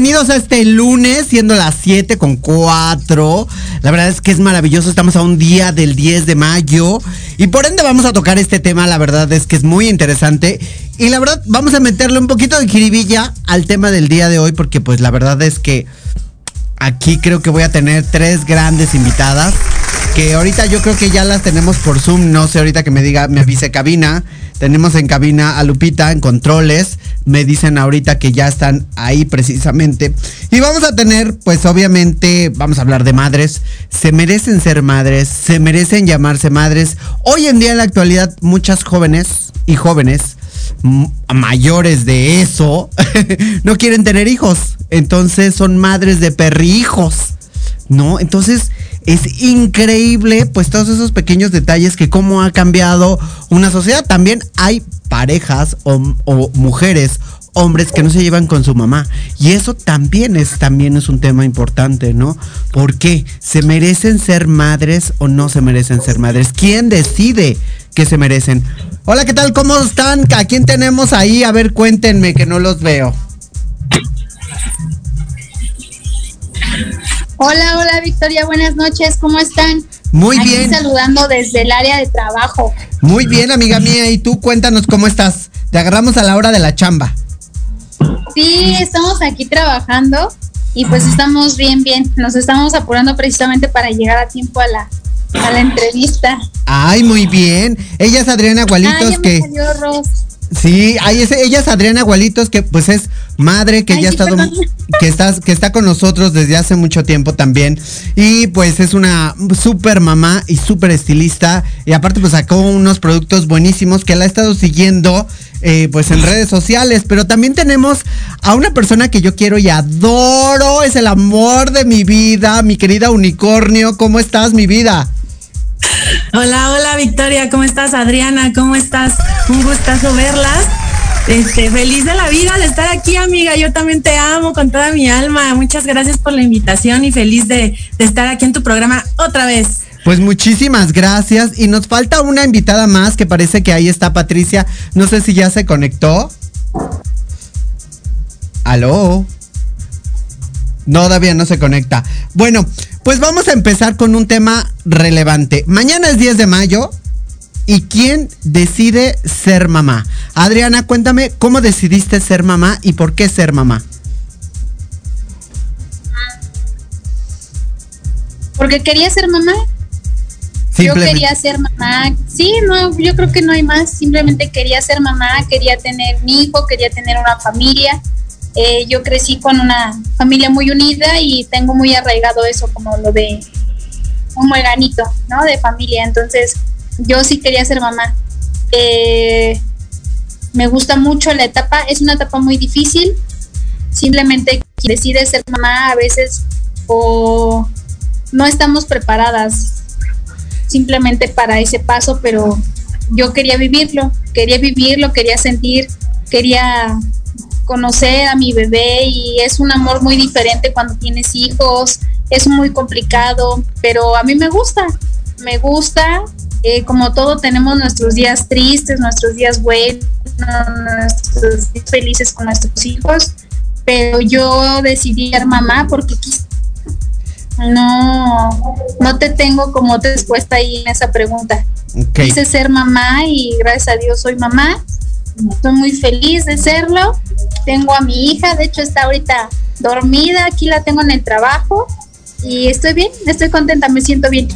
Bienvenidos a este lunes, siendo las 7 con 4. La verdad es que es maravilloso, estamos a un día del 10 de mayo y por ende vamos a tocar este tema, la verdad es que es muy interesante y la verdad vamos a meterle un poquito de jiribilla al tema del día de hoy porque pues la verdad es que aquí creo que voy a tener tres grandes invitadas que ahorita yo creo que ya las tenemos por Zoom, no sé ahorita que me diga, me avise cabina. Tenemos en cabina a Lupita en controles. Me dicen ahorita que ya están ahí precisamente. Y vamos a tener, pues obviamente, vamos a hablar de madres. Se merecen ser madres, se merecen llamarse madres. Hoy en día en la actualidad muchas jóvenes y jóvenes mayores de eso no quieren tener hijos. Entonces son madres de perrijos. ¿No? Entonces es increíble, pues todos esos pequeños detalles que cómo ha cambiado una sociedad. También hay parejas o, mujeres, hombres que no se llevan con su mamá. Y eso también es, también es un tema importante, ¿no? ¿Por qué? ¿Se merecen ser madres o no se merecen ser madres? ¿Quién decide que se merecen? Hola, ¿qué tal? ¿Cómo están? ¿A quién tenemos ahí? A ver, cuéntenme que no los veo. Hola, hola Victoria, buenas noches, ¿cómo están? Muy Aquí bien. saludando desde el área de trabajo. Muy bien, amiga mía. ¿Y tú cuéntanos cómo estás? Te agarramos a la hora de la chamba. Sí, estamos aquí trabajando y pues estamos bien, bien. Nos estamos apurando precisamente para llegar a tiempo a la, a la entrevista. Ay, muy bien. Ella es Adriana Gualitos Ay, ya me que... salió Ros. Sí, ahí es, ella es Adriana Gualitos, que pues es madre que Ay, ya ha estado, que está, que está con nosotros desde hace mucho tiempo también. Y pues es una súper mamá y súper estilista. Y aparte pues sacó unos productos buenísimos que la ha estado siguiendo eh, pues en redes sociales. Pero también tenemos a una persona que yo quiero y adoro, es el amor de mi vida, mi querida unicornio. ¿Cómo estás, mi vida? Hola, hola Victoria, ¿cómo estás? Adriana, ¿cómo estás? Un gustazo verlas. Este, feliz de la vida de estar aquí, amiga. Yo también te amo con toda mi alma. Muchas gracias por la invitación y feliz de, de estar aquí en tu programa otra vez. Pues muchísimas gracias. Y nos falta una invitada más que parece que ahí está Patricia. No sé si ya se conectó. ¿Aló? No, todavía no se conecta. Bueno, pues vamos a empezar con un tema relevante. Mañana es 10 de mayo. ¿Y quién decide ser mamá? Adriana, cuéntame cómo decidiste ser mamá y por qué ser mamá. Porque quería ser mamá. Yo quería ser mamá. Sí, no, yo creo que no hay más. Simplemente quería ser mamá, quería tener mi hijo, quería tener una familia. Eh, yo crecí con una familia muy unida y tengo muy arraigado eso, como lo de un mueganito, ¿no? De familia. Entonces, yo sí quería ser mamá. Eh, me gusta mucho la etapa, es una etapa muy difícil. Simplemente quien decide ser mamá a veces o no estamos preparadas simplemente para ese paso, pero yo quería vivirlo, quería vivirlo, quería sentir, quería conocer a mi bebé y es un amor muy diferente cuando tienes hijos, es muy complicado, pero a mí me gusta, me gusta, eh, como todo tenemos nuestros días tristes, nuestros días buenos, nuestros días felices con nuestros hijos, pero yo decidí ser mamá porque no, no te tengo como respuesta ahí en esa pregunta. Ok. Quise ser mamá y gracias a Dios soy mamá. Estoy muy feliz de serlo. Tengo a mi hija, de hecho está ahorita dormida, aquí la tengo en el trabajo y estoy bien, estoy contenta, me siento bien.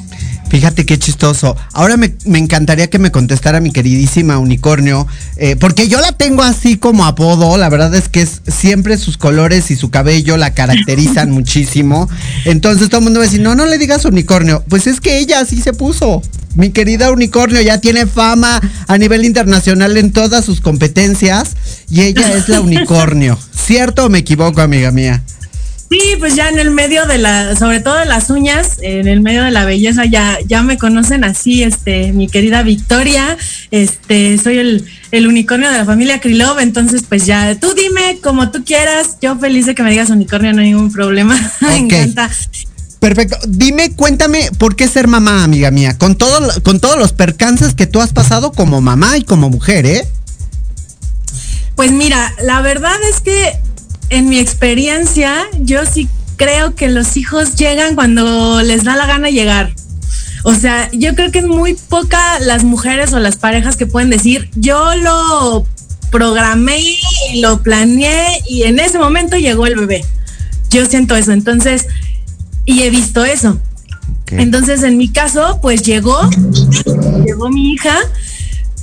Fíjate qué chistoso. Ahora me, encantaría que me contestara mi queridísima unicornio, eh, porque yo la tengo así como apodo. La verdad es que es, siempre sus colores y su cabello la caracterizan muchísimo. Entonces todo el mundo va a decir, no, no le digas unicornio. Pues es que ella así se puso. Mi querida unicornio ya tiene fama a nivel internacional en todas sus competencias y ella es la unicornio. ¿Cierto o me equivoco, amiga mía? Sí, pues ya en el medio de la, sobre todo de las uñas, en el medio de la belleza, ya, ya me conocen así, este, mi querida Victoria, este, soy el, el unicornio de la familia Krilov, entonces pues ya, tú dime como tú quieras, yo feliz de que me digas unicornio, no hay ningún problema, me encanta. Perfecto. Dime, cuéntame, ¿por qué ser mamá, amiga mía? Con, todo, con todos los percances que tú has pasado como mamá y como mujer, ¿eh? Pues mira, la verdad es que en mi experiencia, yo sí creo que los hijos llegan cuando les da la gana llegar. O sea, yo creo que es muy poca las mujeres o las parejas que pueden decir, yo lo programé y lo planeé y en ese momento llegó el bebé. Yo siento eso, entonces, y he visto eso. Entonces, en mi caso, pues llegó, llegó mi hija.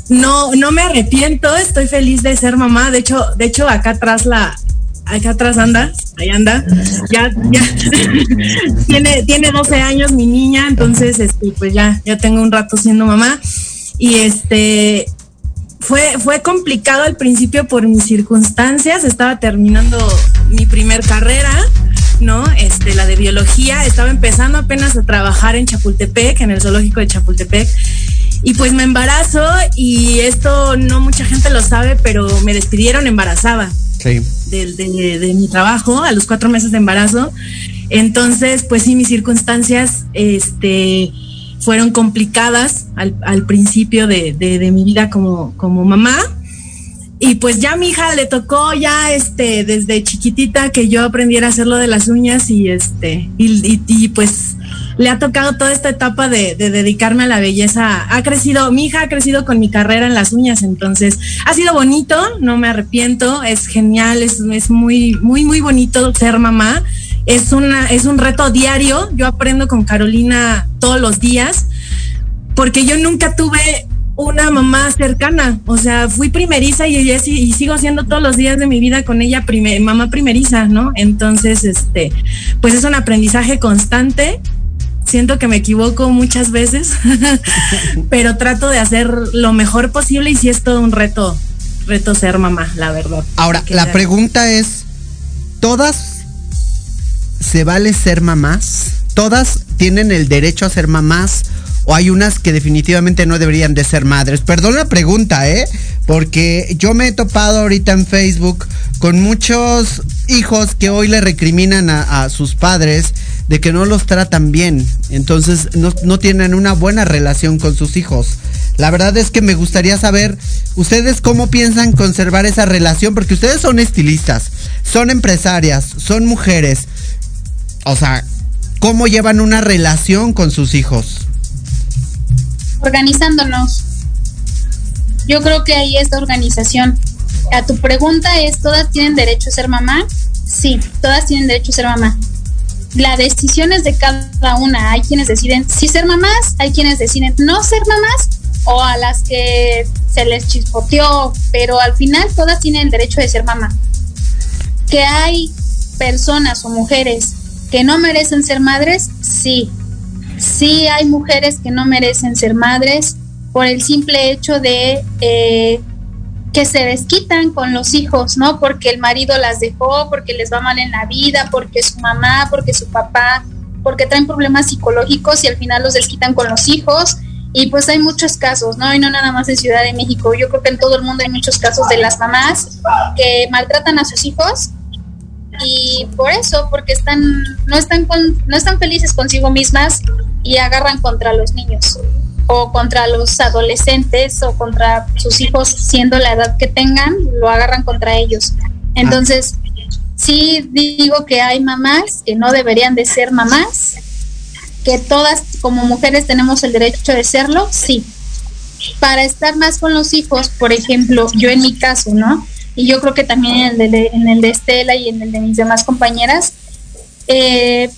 No, no me arrepiento, estoy feliz de ser mamá. De hecho, de hecho, acá atrás la, acá atrás anda, ahí anda, ya, ya, tiene, tiene 12 años mi niña, entonces, este, pues ya, ya tengo un rato siendo mamá. Y este, fue, fue complicado al principio por mis circunstancias, estaba terminando mi primer carrera, ¿no? Este, la de biología, estaba empezando apenas a trabajar en Chapultepec, en el zoológico de Chapultepec. Y pues me embarazo y esto no mucha gente lo sabe, pero me despidieron embarazada de, mi trabajo a los cuatro meses de embarazo. Entonces, pues sí, mis circunstancias este, fueron complicadas al, principio de, mi vida como, como mamá. Y pues ya mi hija le tocó ya este desde chiquitita que yo aprendiera a hacer lo de las uñas y este y, y pues le ha tocado toda esta etapa de, dedicarme a la belleza. Ha crecido, mi hija ha crecido con mi carrera en las uñas, entonces ha sido bonito, no me arrepiento, es genial, es, es muy, muy, muy bonito ser mamá. Es, una, es un reto diario, yo aprendo con Carolina todos los días, porque yo nunca tuve una mamá cercana, o sea, fui primeriza y, y, sigo siendo todos los días de mi vida con ella mamá primeriza, ¿no? Entonces, este, pues es un aprendizaje constante siento que me equivoco muchas veces, pero trato de hacer lo mejor posible y si es todo un reto, reto ser mamá, la verdad. Ahora, la pregunta es, ¿todas se vale ser mamás? ¿Todas tienen el derecho a ser mamás? ¿O hay unas que definitivamente no deberían de ser madres? Perdón la pregunta, ¿eh? Porque yo me he topado ahorita en Facebook con muchos hijos que hoy le recriminan a sus padres de que no los tratan bien, entonces no, tienen una buena relación con sus hijos. La verdad es que me gustaría saber ustedes cómo piensan conservar esa relación, porque ustedes son estilistas, son empresarias, son mujeres. O sea, ¿cómo llevan una relación con sus hijos? Organizándonos. Yo creo que ahí es organización. A tu pregunta es, ¿todas tienen derecho a ser mamá? Sí, todas tienen derecho a ser mamá la decisión es de cada una. Hay quienes deciden sí ser mamás, hay quienes deciden no ser mamás o a las que se les chispoteó, pero al final todas tienen el derecho de ser mamá. Que hay personas o mujeres que no merecen ser madres, sí. Sí hay mujeres que no merecen ser madres por el simple hecho de eh, que se desquitan con los hijos, ¿no? Porque el marido las dejó, porque les va mal en la vida, porque su mamá, porque su papá, porque traen problemas psicológicos y al final los desquitan con los hijos. Y pues hay muchos casos, ¿no? Y no nada más en Ciudad de México. Yo creo que en todo el mundo hay muchos casos de las mamás que maltratan a sus hijos y por eso, porque están no están no están felices consigo mismas y agarran contra los niños o contra los adolescentes o contra sus hijos siendo la edad que tengan, lo agarran contra ellos. Entonces, sí digo que hay mamás que no deberían de ser mamás, que todas como mujeres tenemos el derecho de serlo, sí. Para estar más con los hijos, por ejemplo, yo en mi caso, ¿no? Y yo creo que también en el de, en el de Estela y en el de mis demás compañeras, eh,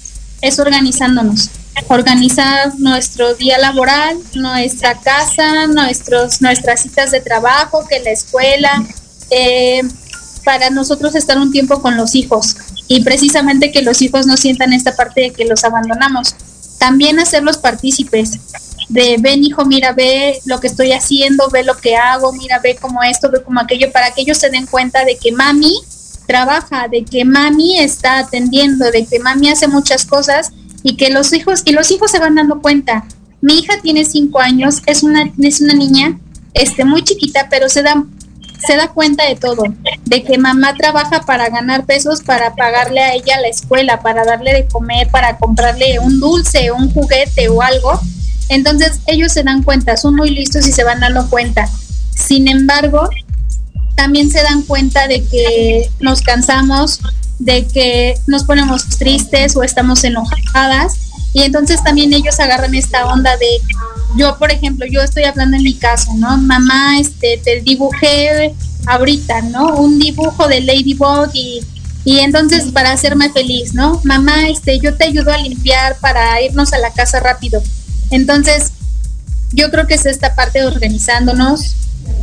es organizándonos organizar nuestro día laboral, nuestra casa, nuestros, nuestras citas de trabajo, que la escuela, eh, para nosotros estar un tiempo con los hijos y precisamente que los hijos no sientan esta parte de que los abandonamos. También hacerlos partícipes de ven hijo, mira, ve lo que estoy haciendo, ve lo que hago, mira, ve como esto, ve como aquello, para que ellos se den cuenta de que mami trabaja, de que mami está atendiendo, de que mami hace muchas cosas y que los hijos, y los hijos se van dando cuenta. Mi hija tiene cinco años, es una, es una niña este, muy chiquita, pero se da se da cuenta de todo, de que mamá trabaja para ganar pesos, para pagarle a ella la escuela, para darle de comer, para comprarle un dulce, un juguete o algo. Entonces ellos se dan cuenta, son muy listos y se van dando cuenta. Sin embargo, también se dan cuenta de que nos cansamos, de que nos ponemos tristes o estamos enojadas. Y entonces también ellos agarran esta onda de yo por ejemplo yo estoy hablando en mi caso no mamá este te dibujé ahorita no un dibujo de Ladybug y y entonces para hacerme feliz no mamá este yo te ayudo a limpiar para irnos a la casa rápido entonces yo creo que es esta parte de organizándonos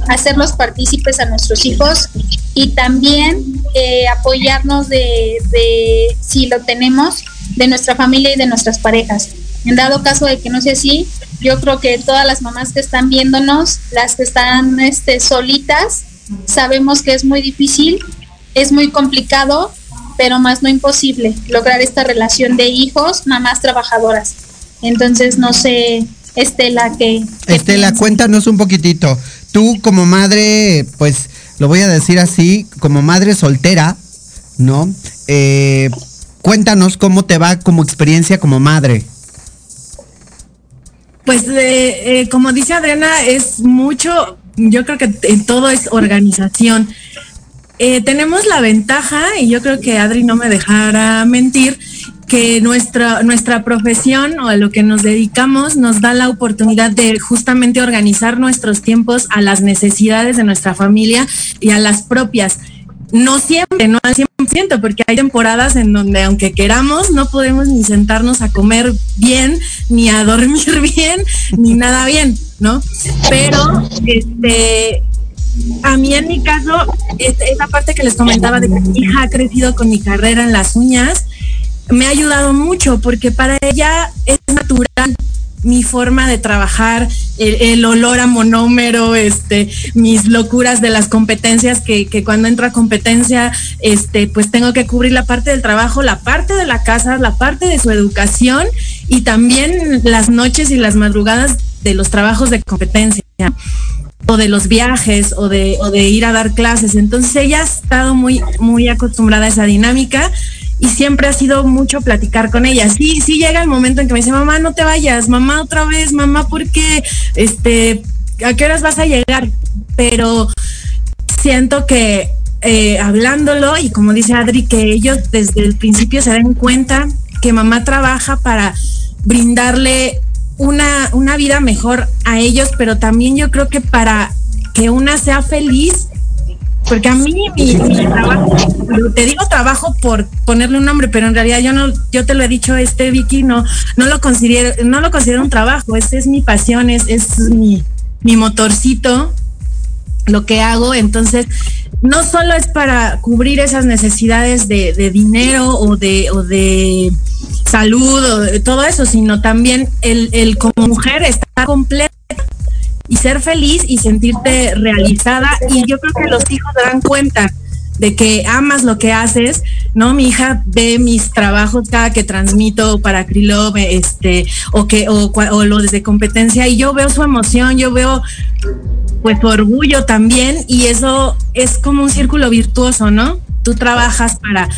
hacerlos partícipes a nuestros hijos y también eh, apoyarnos de, de si lo tenemos de nuestra familia y de nuestras parejas. En dado caso de que no sea así, yo creo que todas las mamás que están viéndonos, las que están este, solitas, sabemos que es muy difícil, es muy complicado, pero más no imposible lograr esta relación de hijos, mamás trabajadoras. Entonces, no sé, Estela, que... Estela, cuéntanos un poquitito. Tú como madre, pues lo voy a decir así, como madre soltera, ¿no? Eh, Cuéntanos cómo te va como experiencia como madre. Pues eh, eh, como dice Adriana, es mucho, yo creo que todo es organización. Eh, tenemos la ventaja, y yo creo que Adri no me dejará mentir, que nuestra, nuestra profesión o a lo que nos dedicamos nos da la oportunidad de justamente organizar nuestros tiempos a las necesidades de nuestra familia y a las propias no siempre, no al 100%, porque hay temporadas en donde aunque queramos, no podemos ni sentarnos a comer bien, ni a dormir bien, ni nada bien, ¿no? Pero, este, a mí en mi caso, esa parte que les comentaba de que mi hija ha crecido con mi carrera en las uñas, me ha ayudado mucho porque para ella es natural mi forma de trabajar, el, olor a monómero, este, mis locuras de las competencias, que, que, cuando entro a competencia, este, pues tengo que cubrir la parte del trabajo, la parte de la casa, la parte de su educación y también las noches y las madrugadas de los trabajos de competencia o de los viajes o de, o de ir a dar clases. Entonces ella ha estado muy, muy acostumbrada a esa dinámica y siempre ha sido mucho platicar con ella. Sí, sí llega el momento en que me dice, mamá, no te vayas, mamá otra vez, mamá, ¿por qué? Este, ¿a qué horas vas a llegar? Pero siento que eh, hablándolo y como dice Adri, que ellos desde el principio se den cuenta que mamá trabaja para brindarle una, una vida mejor a ellos, pero también yo creo que para que una sea feliz porque a mí mi, trabajo, te digo trabajo por ponerle un nombre, pero en realidad yo no, yo te lo he dicho, este Vicky, no, no lo considero, no lo considero un trabajo, este es mi pasión, es, es mi, mi motorcito, lo que hago, entonces no solo es para cubrir esas necesidades de, dinero o de, o de salud o de todo eso, sino también el, el como mujer está completa y ser feliz y sentirte realizada. Y yo creo que los hijos dan cuenta de que amas lo que haces, ¿no? Mi hija ve mis trabajos cada que transmito para Krilo, este, o que, o, o lo desde competencia, y yo veo su emoción, yo veo pues su orgullo también, y eso es como un círculo virtuoso, ¿no? Tú trabajas para,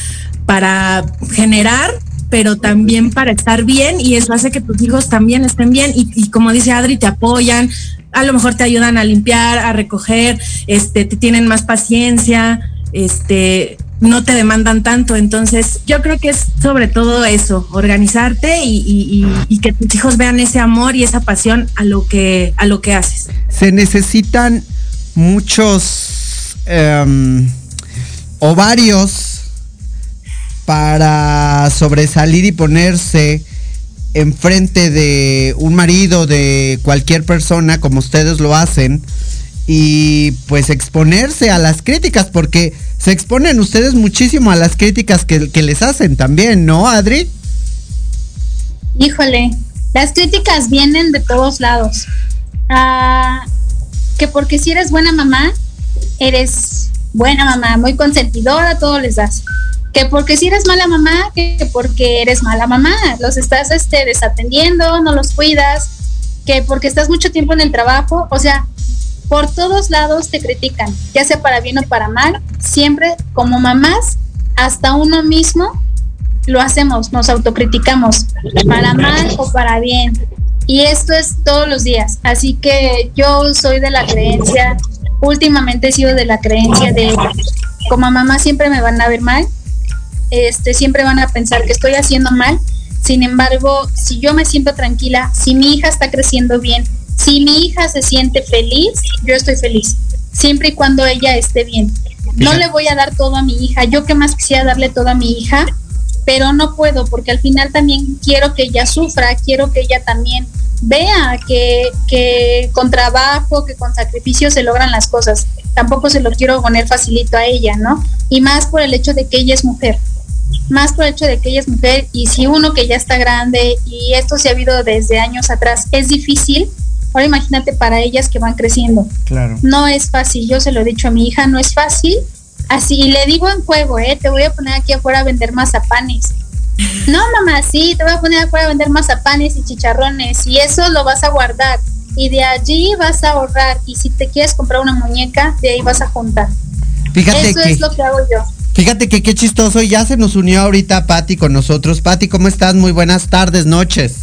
para generar pero también para estar bien y eso hace que tus hijos también estén bien y, como dice Adri, te apoyan, a lo mejor te ayudan a limpiar, a recoger, este, te tienen más paciencia, este, no te demandan tanto. Entonces, yo creo que es sobre todo eso, organizarte y, que tus hijos vean ese amor y esa pasión a lo que, a lo que haces. Se necesitan muchos um, ovarios para sobresalir y ponerse enfrente de un marido, de cualquier persona, como ustedes lo hacen, y pues exponerse a las críticas, porque se exponen ustedes muchísimo a las críticas que, que les hacen también, ¿no, Adri? Híjole, las críticas vienen de todos lados. Ah, que porque si eres buena mamá, eres buena mamá, muy consentidora, todo les das. Que porque si eres mala mamá, que porque eres mala mamá, los estás este, desatendiendo, no los cuidas, que porque estás mucho tiempo en el trabajo, o sea, por todos lados te critican, ya sea para bien o para mal, siempre como mamás, hasta uno mismo lo hacemos, nos autocriticamos, para mal o para bien. Y esto es todos los días. Así que yo soy de la creencia, últimamente he sido de la creencia de como mamá siempre me van a ver mal, este, siempre van a pensar que estoy haciendo mal. Sin embargo, si yo me siento tranquila, si mi hija está creciendo bien, si mi hija se siente feliz, yo estoy feliz, siempre y cuando ella esté bien. No le voy a dar todo a mi hija, yo que más quisiera darle todo a mi hija, pero no puedo porque al final también quiero que ella sufra, quiero que ella también vea que, que con trabajo, que con sacrificio se logran las cosas. Tampoco se lo quiero poner facilito a ella, ¿no? Y más por el hecho de que ella es mujer. Más por el hecho de que ella es mujer y si uno que ya está grande y esto se ha habido desde años atrás es difícil, ahora imagínate para ellas que van creciendo. Claro. No es fácil, yo se lo he dicho a mi hija, no es fácil. Así, y le digo en juego, ¿eh? Te voy a poner aquí afuera a vender mazapanes no, mamá, sí, te voy a poner afuera a vender mazapanes y chicharrones y eso lo vas a guardar y de allí vas a ahorrar y si te quieres comprar una muñeca, de ahí vas a juntar. Fíjate eso que, es lo que hago yo. Fíjate que qué chistoso, ya se nos unió ahorita Patti con nosotros. Patti, ¿cómo estás? Muy buenas tardes, noches.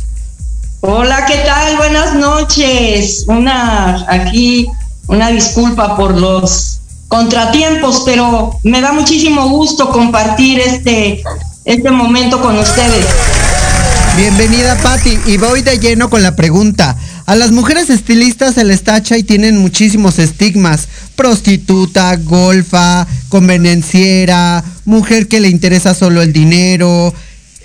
Hola, ¿qué tal? Buenas noches. Una aquí una disculpa por los contratiempos, pero me da muchísimo gusto compartir este este momento con ustedes. Bienvenida Patti y voy de lleno con la pregunta. A las mujeres estilistas se les tacha y tienen muchísimos estigmas. Prostituta, golfa, convenenciera, mujer que le interesa solo el dinero.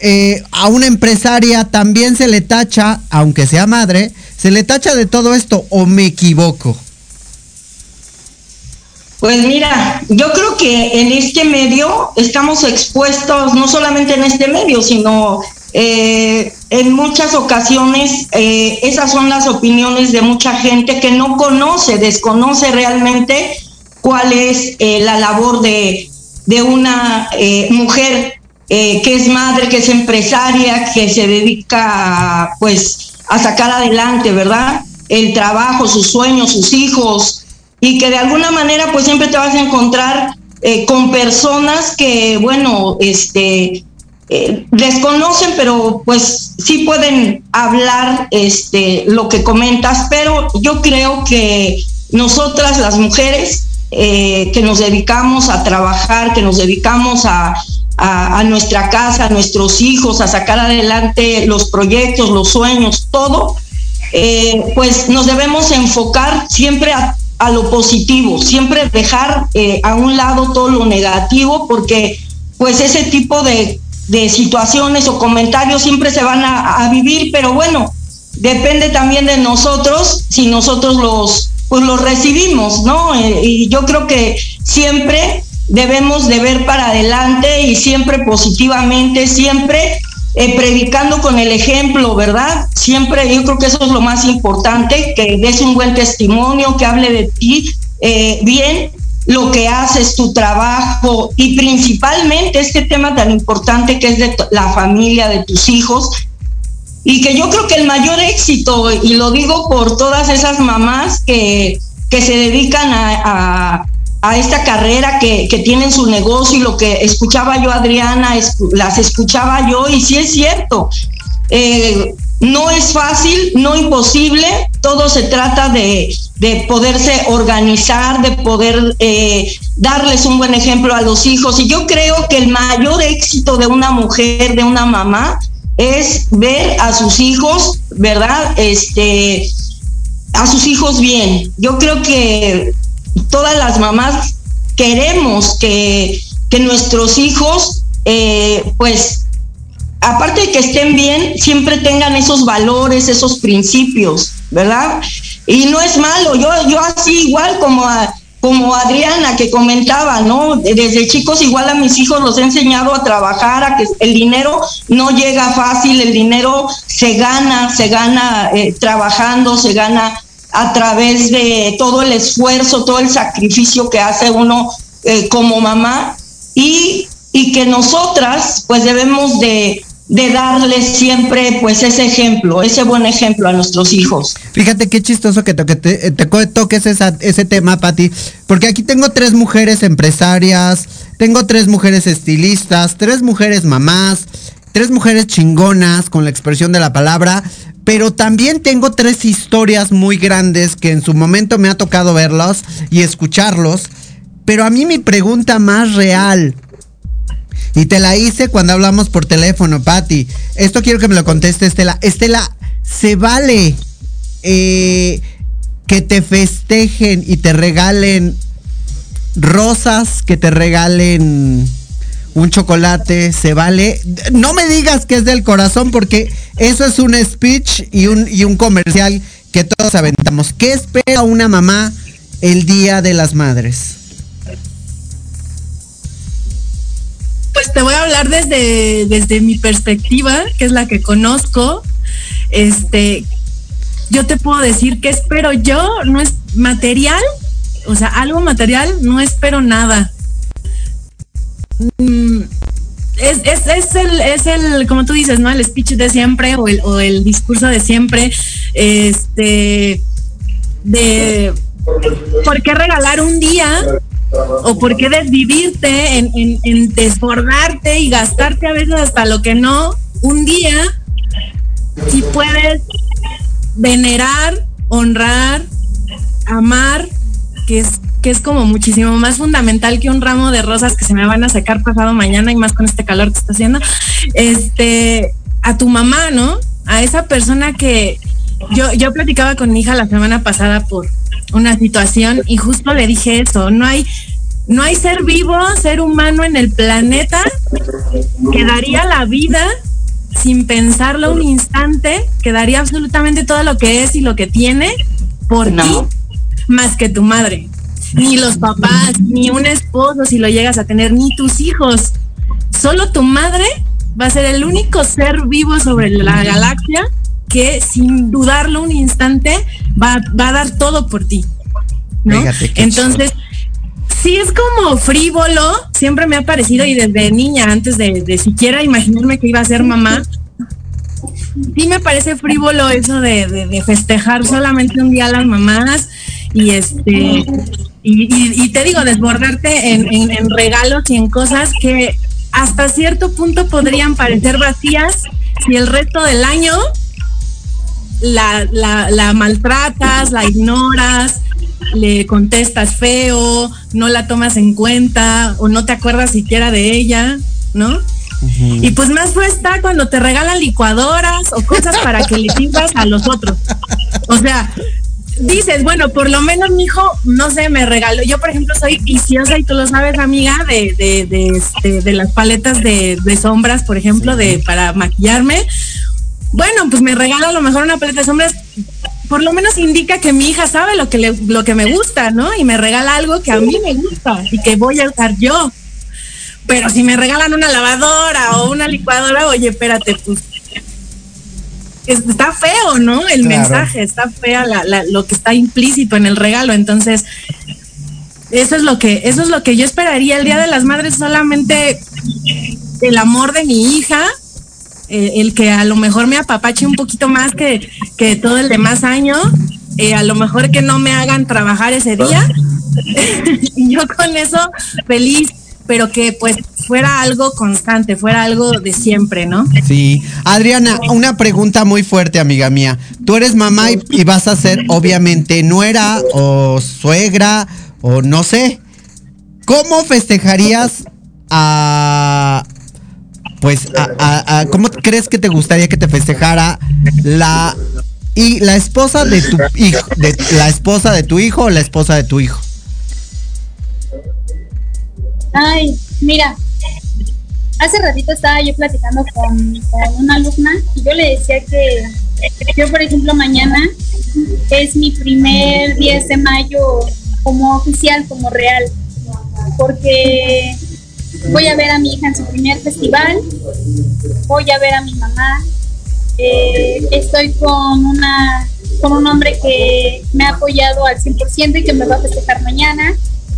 Eh, a una empresaria también se le tacha, aunque sea madre, se le tacha de todo esto o me equivoco. Pues mira, yo creo que en este medio estamos expuestos, no solamente en este medio, sino eh, en muchas ocasiones eh, esas son las opiniones de mucha gente que no conoce, desconoce realmente cuál es eh, la labor de, de una mujer que es madre, que es empresaria, que se dedica pues a sacar adelante, ¿verdad? El trabajo, sus sueños, sus hijos, y que de alguna manera pues siempre te vas a encontrar con personas que, bueno, este, eh, desconocen, pero pues sí pueden hablar este, lo que comentas, pero yo creo que nosotras las mujeres eh, que nos dedicamos a trabajar, que nos dedicamos a, nuestra casa, a nuestros hijos, a sacar adelante los proyectos, los sueños, todo, pues nos debemos enfocar siempre a a lo positivo, siempre dejar eh, a un lado todo lo negativo, porque pues ese tipo de, situaciones o comentarios siempre se van a, vivir, pero bueno, depende también de nosotros si nosotros los pues los recibimos, ¿no? Eh, y yo creo que siempre debemos de ver para adelante y siempre positivamente, siempre eh, predicando con el ejemplo, ¿verdad? Siempre yo creo que eso es lo más importante, que des un buen testimonio, que hable de ti eh, bien, lo que haces, tu trabajo y principalmente este tema tan importante que es de la familia, de tus hijos. Y que yo creo que el mayor éxito, y lo digo por todas esas mamás que, que se dedican a a esta carrera que, que, tienen su negocio y lo que escuchaba yo, Adriana, las escuchaba yo y sí es cierto. Eh, no es fácil, no imposible, todo se trata de, de poderse organizar, de poder eh, darles un buen ejemplo a los hijos. Y yo creo que el mayor éxito de una mujer, de una mamá, es ver a sus hijos, ¿verdad? Este, a sus hijos bien. Yo creo que todas las mamás queremos que, nuestros hijos eh, pues aparte de que estén bien, siempre tengan esos valores, esos principios, ¿verdad? Y no es malo, yo, yo así igual como como Adriana que comentaba, ¿no? Desde chicos igual a mis hijos los he enseñado a trabajar, a que el dinero no llega fácil, el dinero se gana, se gana eh, trabajando, se gana a través de todo el esfuerzo, todo el sacrificio que hace uno eh, como mamá y, y que nosotras pues debemos de de darles siempre pues ese ejemplo, ese buen ejemplo a nuestros hijos. Fíjate qué chistoso que, te, te, toques ese tema, Patti, porque aquí tengo tres mujeres empresarias, tengo tres mujeres estilistas, tres mujeres mamás, tres mujeres chingonas con la expresión de la palabra, pero también tengo tres historias muy grandes que en su momento me ha tocado verlos y escucharlos, pero a mí mi pregunta más real, y te la hice cuando hablamos por teléfono, Patti. Esto quiero que me lo conteste Estela. Estela, ¿se vale eh, que te festejen y te regalen rosas, que te regalen un chocolate, se vale. No me digas que es del corazón porque eso es un speech y un, y un comercial que todos aventamos. ¿Qué espera una mamá el Día de las Madres? Pues te voy a hablar desde, desde mi perspectiva, que es la que conozco. Este, yo te puedo decir que espero yo, no es material, o sea, algo material, no espero nada. Mm, es, es, es, el, es el, como tú dices, ¿no? El speech de siempre o el, o el discurso de siempre, este, de, ¿por qué regalar un día o por qué desvivirte en, desbordarte y gastarte a veces hasta lo que no, un día, si puedes venerar, honrar, amar, que es que es como muchísimo más fundamental que un ramo de rosas que se me van a sacar pasado mañana y más con este calor que está haciendo, este, a tu mamá, ¿no? A esa persona que yo, yo platicaba con mi hija la semana pasada por, una situación y justo le dije eso, no hay no hay ser vivo, ser humano en el planeta que daría la vida sin pensarlo un instante, que daría absolutamente todo lo que es y lo que tiene por ti, más que tu madre. Ni los papás, ni un esposo si lo llegas a tener, ni tus hijos. Solo tu madre va a ser el único ser vivo sobre la galaxia que sin dudarlo un instante va, a dar todo por ti. ¿no? Entonces, sí es como frívolo, siempre me ha parecido y desde niña, antes de, siquiera imaginarme que iba a ser mamá, sí me parece frívolo eso de, festejar solamente un día a las mamás y este y, te digo desbordarte en, en, regalos y en cosas que hasta cierto punto podrían parecer vacías si el resto del año la, la, la maltratas, la ignoras, le contestas feo, no la tomas en cuenta o no te acuerdas siquiera de ella, ¿no? Y pues más está cuando te regalan licuadoras o cosas para que le sirvas a los otros. O sea, dices, bueno, por lo menos mi hijo, no sé, me regaló. Yo, por ejemplo, soy viciosa y tú lo sabes, amiga, de, de, de, este, de las paletas de, de sombras, por ejemplo, de para maquillarme bueno, pues me regala a lo mejor una paleta de sombras, por lo menos indica que mi hija sabe lo que le, lo que me gusta, ¿no? Y me regala algo que a mí me gusta y que voy a usar yo. Pero si me regalan una lavadora o una licuadora, oye, espérate, pues está feo, ¿no? El mensaje, está fea lo que está implícito en el regalo. Entonces, eso es lo que, eso es lo que yo esperaría el Día de las Madres, solamente el amor de mi hija, el que a lo mejor me apapache un poquito más que, que todo el demás año, eh, a lo mejor que no me hagan trabajar ese día. y yo con eso feliz, pero que pues fuera algo constante, fuera algo de siempre, ¿no? Sí. Adriana, una pregunta muy fuerte, amiga mía. Tú eres mamá y vas a ser obviamente nuera o suegra o no sé. ¿Cómo festejarías a, pues, a, ¿cómo crees que te gustaría que te festejara la y la esposa de tu hijo, la esposa de tu hijo o la esposa de tu hijo? Ay, mira, hace ratito estaba yo platicando con, una alumna y yo le decía que yo, por ejemplo, mañana es mi primer 10 de mayo como oficial, como real, porque voy a ver a mi hija en su primer festival, voy a ver a mi mamá, eh, estoy con una con un hombre que me ha apoyado al 100% y que me va a festejar mañana.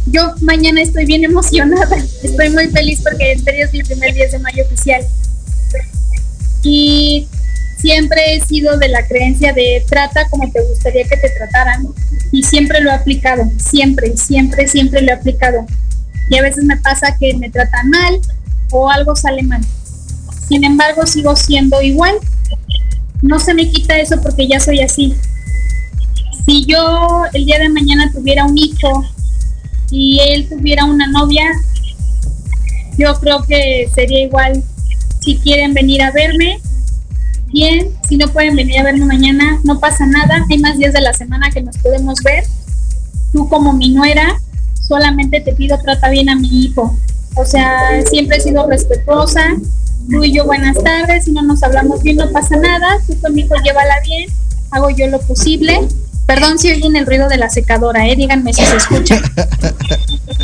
Yo mañana estoy bien emocionada, estoy muy feliz porque este día es mi primer 10 de mayo oficial. Y siempre he sido de la creencia de trata como te gustaría que te trataran y siempre lo he aplicado, siempre, siempre, siempre lo he aplicado. Y a veces me pasa que me tratan mal o algo sale mal. Sin embargo, sigo siendo igual. No se me quita eso porque ya soy así si yo el día de mañana tuviera un hijo y él tuviera una novia, yo creo que sería igual. Si quieren venir a verme, bien. Si no pueden venir a verme mañana, no pasa nada. Hay más días de la semana que nos podemos ver. Tú como mi nuera, solamente te pido trata bien a mi hijo. O sea, siempre he sido respetuosa. Tú y yo buenas tardes. Si no nos hablamos bien, no pasa nada. Tú con mi hijo llévala bien. Hago yo lo posible Perdón si oyen el ruido de la secadora, eh, díganme si se escucha.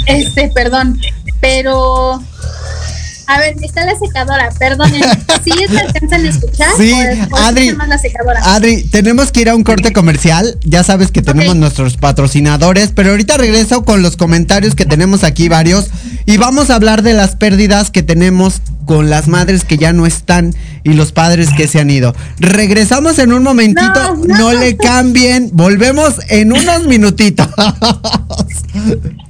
Este, perdón, pero a ver, está la secadora, perdón. ¿Sí se alcanzan a escuchar? Sí, Adri, Adri, tenemos que ir a un corte comercial. Ya sabes que tenemos nuestros patrocinadores, pero ahorita regreso con los comentarios que tenemos aquí varios y vamos a hablar de las pérdidas que tenemos con las madres que ya no están y los padres que se han ido. Regresamos en un momentito, no, le cambien, volvemos en unos minutitos.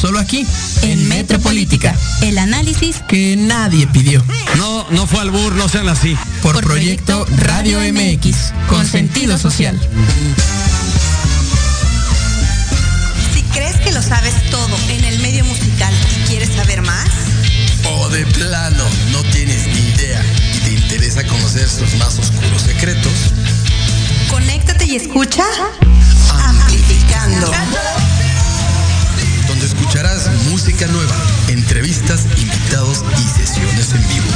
Solo aquí, en Metropolítica, el análisis que nadie pidió. No, no fue al bur, no sean así. Por, proyecto, Radio MX, con sentido social. Si crees que lo sabes todo en el medio musical y quieres saber más, o de plano no tienes ni idea y te interesa conocer sus más oscuros secretos, conéctate y escucha Amplificando escucharás música nueva, entrevistas, invitados y sesiones en vivo.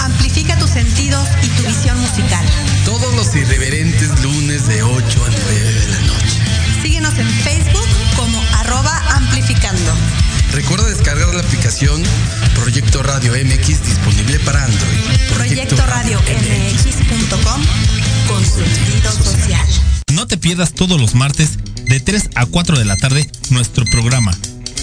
Amplifica tus sentidos y tu visión musical. Todos los irreverentes lunes de 8 a 9 de la noche. Síguenos en Facebook como arroba amplificando. Recuerda descargar la aplicación Proyecto Radio MX disponible para Android. Proyecto, Radio MX.com con sentido social. No te pierdas todos los martes de 3 a 4 de la tarde nuestro programa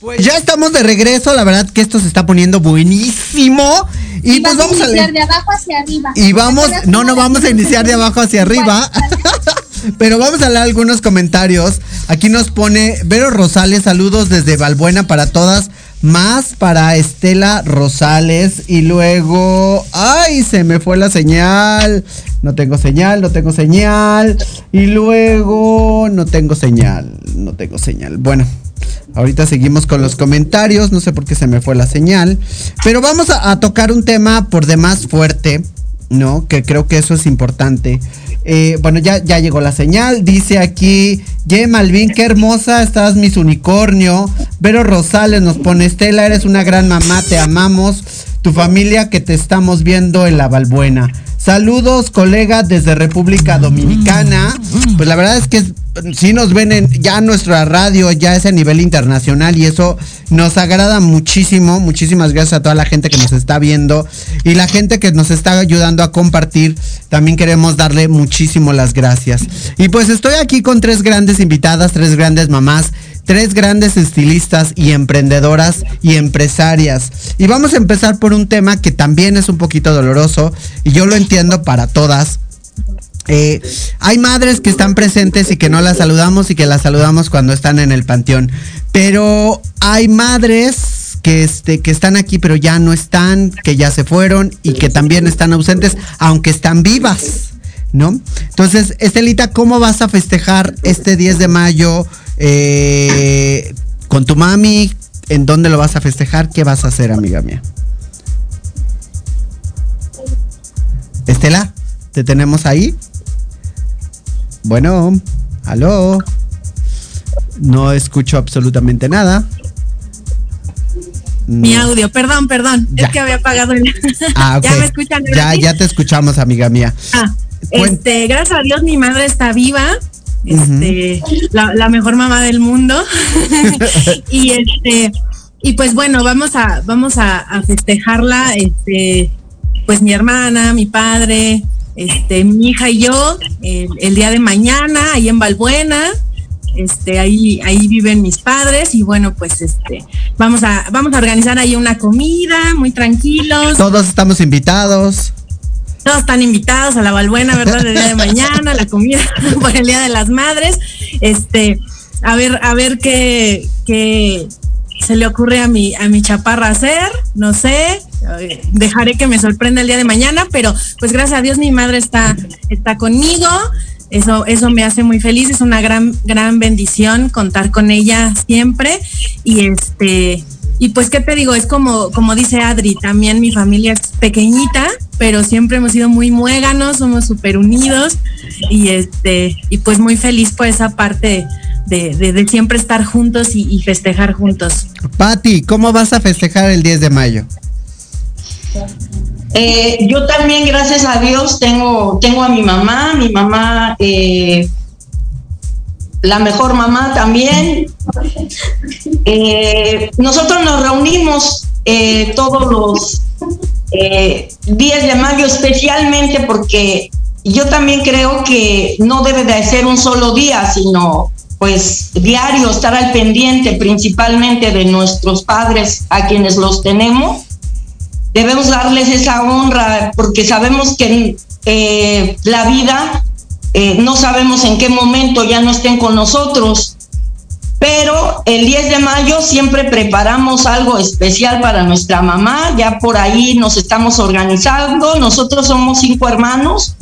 Pues ya estamos de regreso, la verdad que esto se está poniendo buenísimo. Y, pues vamos a iniciar de abajo hacia arriba. Y vamos, no, no vamos a iniciar de abajo hacia arriba. Pero vamos a leer algunos comentarios. Aquí nos pone Vero Rosales, saludos desde Valbuena para todas más para Estela Rosales y luego, ay, se me fue la señal, no tengo señal, no tengo señal. Y luego no tengo señal, no tengo señal. Bueno, ahorita seguimos con los comentarios, no sé por qué se me fue la señal, pero vamos a, a tocar un tema por demás fuerte, ¿no? Que creo que eso es importante. Eh, bueno, ya, ya llegó la señal. Dice aquí, Ye Malvin, qué hermosa estás, mis unicornio. Vero Rosales nos pone, Estela, eres una gran mamá, te amamos. Tu familia que te estamos viendo en la Balbuena. Saludos, colega, desde República Dominicana. Pues la verdad es que sí nos ven en ya nuestra radio, ya es a nivel internacional y eso nos agrada muchísimo. Muchísimas gracias a toda la gente que nos está viendo y la gente que nos está ayudando a compartir. También queremos darle muchísimo las gracias. Y pues estoy aquí con tres grandes invitadas, tres grandes mamás tres grandes estilistas y emprendedoras y empresarias. Y vamos a empezar por un tema que también es un poquito doloroso y yo lo entiendo para todas. Eh, hay madres que están presentes y que no las saludamos y que las saludamos cuando están en el panteón. Pero hay madres que, este, que están aquí pero ya no están, que ya se fueron y que también están ausentes, aunque están vivas. ¿No? Entonces, Estelita, ¿cómo vas a festejar este 10 de mayo eh, con tu mami? ¿En dónde lo vas a festejar? ¿Qué vas a hacer, amiga mía? Estela, ¿te tenemos ahí? Bueno, aló. No escucho absolutamente nada. Mi audio, perdón, perdón. Ya. Es que había apagado el. Ah, ya me escuchan. Ya, ya te escuchamos, amiga mía. Ah, este, gracias a Dios mi madre está viva. Este, la, la mejor mamá del mundo. y este, y pues bueno, vamos a, vamos a, a festejarla, este, pues mi hermana, mi padre, este, mi hija y yo, el, el día de mañana, ahí en Balbuena. Este, ahí, ahí viven mis padres, y bueno, pues este, vamos a, vamos a organizar ahí una comida, muy tranquilos. Todos estamos invitados. Todos están invitados a la Balbuena, ¿verdad? El día de mañana, la comida por el Día de las Madres. Este, a ver, a ver qué, qué se le ocurre a mi, a mi chaparra hacer, no sé. eh, Dejaré que me sorprenda el día de mañana, pero pues gracias a Dios mi madre está, está conmigo. Eso, eso me hace muy feliz, es una gran, gran bendición contar con ella siempre. Y este, y pues, ¿qué te digo? Es como, como dice Adri, también mi familia es pequeñita, pero siempre hemos sido muy muéganos, somos súper unidos y este, y pues muy feliz por esa parte de, de- de siempre estar juntos y, y festejar juntos. Patti, ¿cómo vas a festejar el 10 de mayo? Eh, yo también, gracias a Dios, tengo, tengo a mi mamá, mi mamá, eh, la mejor mamá también. Eh, nosotros nos reunimos eh, todos los eh, 10 de mayo, especialmente porque yo también creo que no debe de ser un solo día, sino pues diario, estar al pendiente principalmente de nuestros padres a quienes los tenemos debemos darles esa honra porque sabemos que eh, la vida no sabemos en qué momento ya no estén con nosotros. Pero el 10 de mayo siempre preparamos algo especial para nuestra mamá, ya por ahí nos estamos organizando, nosotros somos cinco hermanos,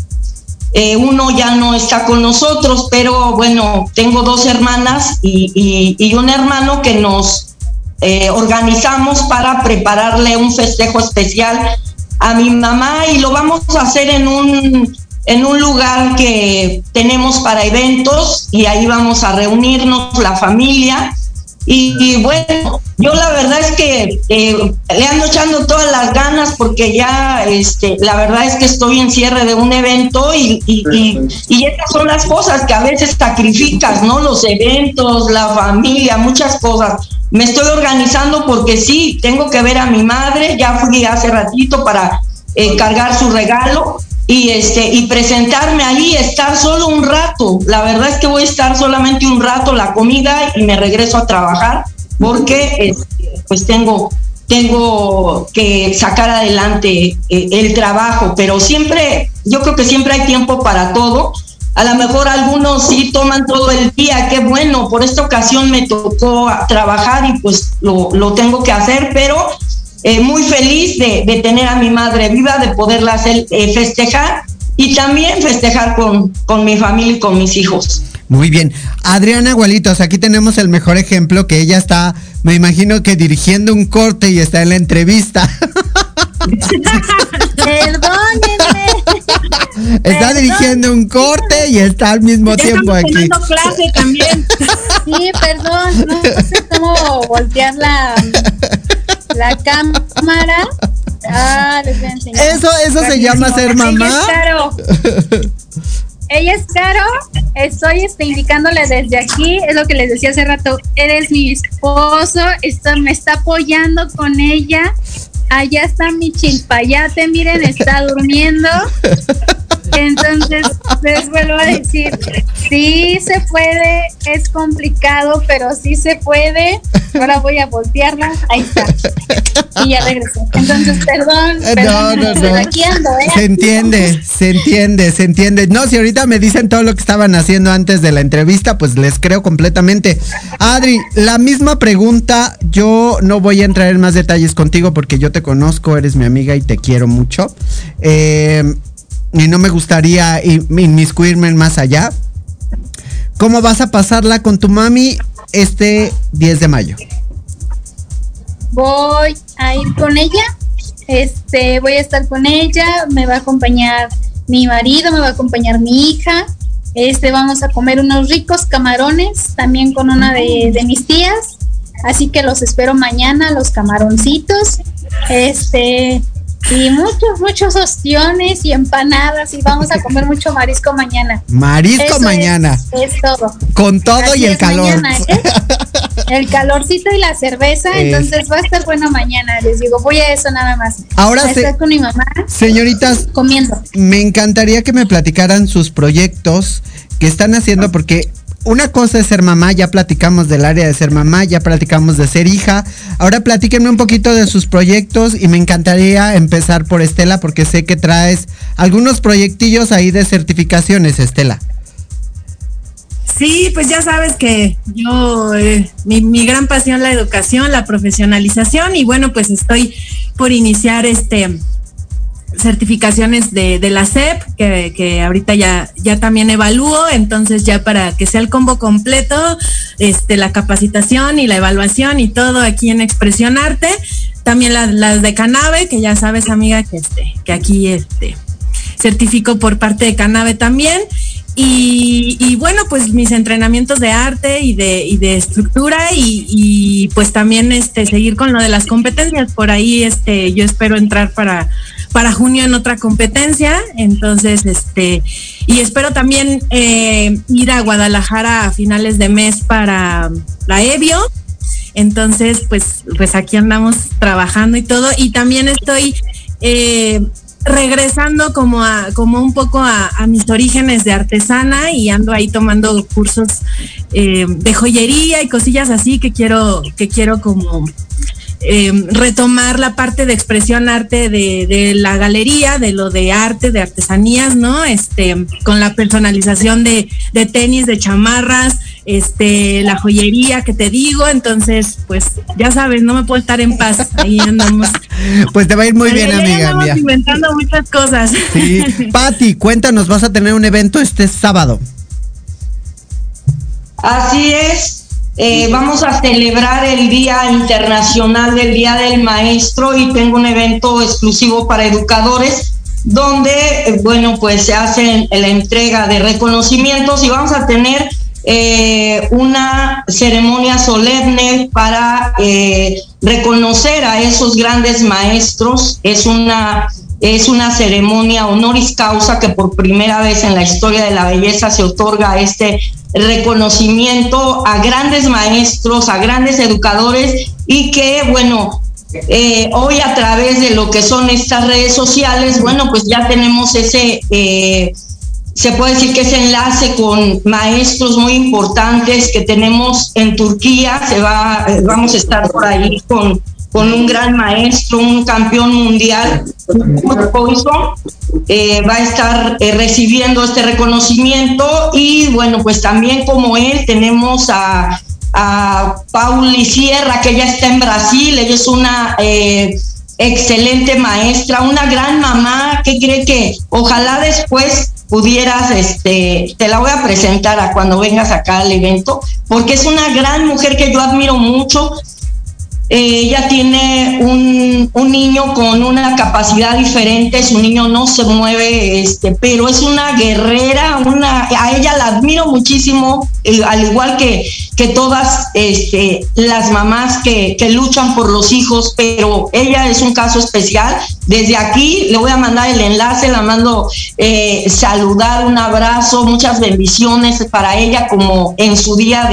eh, uno ya no está con nosotros, pero bueno, tengo dos hermanas y, un hermano que nos eh, organizamos para prepararle un festejo especial a mi mamá y lo vamos a hacer en un en un lugar que tenemos para eventos y ahí vamos a reunirnos la familia. Y, bueno yo la verdad es que eh, le ando echando todas las ganas porque ya este la verdad es que estoy en cierre de un evento y, y, esas son las cosas que a veces sacrificas no los eventos la familia muchas cosas. Me estoy organizando porque sí, tengo que ver a mi madre, ya fui hace ratito para eh, cargar su regalo y este y presentarme ahí, estar solo un rato. La verdad es que voy a estar solamente un rato la comida y me regreso a trabajar porque este, pues tengo tengo que sacar adelante eh, el trabajo, pero siempre yo creo que siempre hay tiempo para todo. a lo mejor algunos sí toman todo el día, qué bueno, por esta ocasión me tocó trabajar y pues lo, lo tengo que hacer, pero eh, muy feliz de, de, tener a mi madre viva, de poderla hacer, eh, festejar y también festejar con, con mi familia y con mis hijos. Muy bien. Adriana Gualitos, aquí tenemos el mejor ejemplo que ella está, me imagino que dirigiendo un corte y está en la entrevista. Perdónenme. Está dirigiendo un corte y está al mismo Ya tiempo estamos aquí. tomando clase también. Sí, perdón, no sé cómo voltear la, la cámara. Ah, les voy a enseñar. Eso, eso se llama ser Ella mamá. es Caro. Ella es Caro. Estoy este, indicándole desde aquí, es lo que les decía hace rato. Eres mi esposo, está, me está apoyando con ella. Allá está mi chilpayate, miren, está durmiendo. Entonces, les vuelvo a decir, sí se puede, es complicado, pero sí se puede. Ahora voy a voltearla, ahí está. Y ya regresé. Entonces, perdón, No, perdón, no, no. aquí ando, ¿eh? Se entiende, se entiende, se entiende. No, si ahorita me dicen todo lo que estaban haciendo antes de la entrevista, pues les creo completamente. Adri, la misma pregunta, yo no voy a entrar en más detalles contigo porque yo te conozco, eres mi amiga y te quiero mucho. Eh, y no me gustaría in- inmiscuirme más allá. ¿Cómo vas a pasarla con tu mami este 10 de mayo? voy a ir con ella. Este, voy a estar con ella, me va a acompañar mi marido, me va a acompañar mi hija. Este, vamos a comer unos ricos camarones, también con una de, de mis tías. Así que los espero mañana, los camaroncitos. Este, y muchos, muchos ostiones y empanadas. Y vamos a comer mucho marisco mañana. Marisco Eso mañana. Es, todo. Con todo Así y el calor. mañana, ¿eh? El calorcito y la cerveza, Es- entonces va a estar bueno mañana. Les digo, voy a eso nada más. Ahora se- estar con mi mamá Señoritas, comiendo. me encantaría que me platicaran sus proyectos que están haciendo porque una cosa es ser mamá, ya platicamos del área de ser mamá, ya platicamos de ser hija. Ahora platíquenme un poquito de sus proyectos y me encantaría empezar por Estela porque sé que traes algunos proyectillos ahí de certificaciones, Estela. Sí, pues ya sabes que yo, eh, mi, mi gran pasión la educación, la profesionalización y bueno, pues estoy por iniciar este certificaciones de, la SEP, que, ahorita ya, ya también evalúo, entonces ya para que sea el combo completo, este, la capacitación y la evaluación y todo aquí en Expresión Arte, también la- las de Canave, que ya sabes amiga que este, que aquí este certifico por parte de Canave también. Y, y bueno, pues mis entrenamientos de arte y de, y de estructura y, y, pues también este seguir con lo de las competencias. Por ahí este yo espero entrar para, para junio en otra competencia. Entonces, este, y espero también eh, ir a Guadalajara a finales de mes para la Evio. Entonces, pues, pues aquí andamos trabajando y todo. Y también estoy eh, regresando como a, como un poco a, a mis orígenes de artesana y ando ahí tomando cursos eh, de joyería y cosillas así que quiero, que quiero como eh, retomar la parte de expresión arte de, de la galería, de lo de arte, de artesanías, ¿no? Este, con la personalización de, de tenis, de chamarras, este, la joyería que te digo, entonces, pues, ya sabes, no me puedo estar en paz, ahí andamos. Pues te va a ir muy Ahí- bien, ahí amiga mía. inventando muchas cosas. Sí. Patti, cuéntanos, vas a tener un evento este sábado. Así es. Eh, vamos a celebrar el Día Internacional del Día del Maestro y tengo un evento exclusivo para educadores donde, eh, bueno, pues se hace la entrega de reconocimientos y vamos a tener eh, una ceremonia solemne para eh, reconocer a esos grandes maestros. Es una es una ceremonia honoris causa que por primera vez en la historia de la belleza se otorga este reconocimiento a grandes maestros, a grandes educadores y que, bueno, eh, hoy a través de lo que son estas redes sociales, bueno, pues ya tenemos ese, eh, se puede decir que ese enlace con maestros muy importantes que tenemos en Turquía, se va, eh, vamos a estar por ahí con con un gran maestro, un campeón mundial, eh, va a estar eh, recibiendo este reconocimiento. Y bueno, pues también como él tenemos a, a Pauli Sierra, que ella está en Brasil, ella es una eh, excelente maestra, una gran mamá que cree que ojalá después pudieras, este, te la voy a presentar a cuando vengas acá al evento, porque es una gran mujer que yo admiro mucho, ella tiene un, un, niño con una capacidad diferente, su niño no se mueve, este, pero es una guerrera, una, a ella la admiro muchísimo, eh, al igual que, que todas este, las mamás que, que, luchan por los hijos, pero ella es un caso especial. Desde aquí le voy a mandar el enlace, la mando eh, saludar, un abrazo, muchas bendiciones para ella como en su día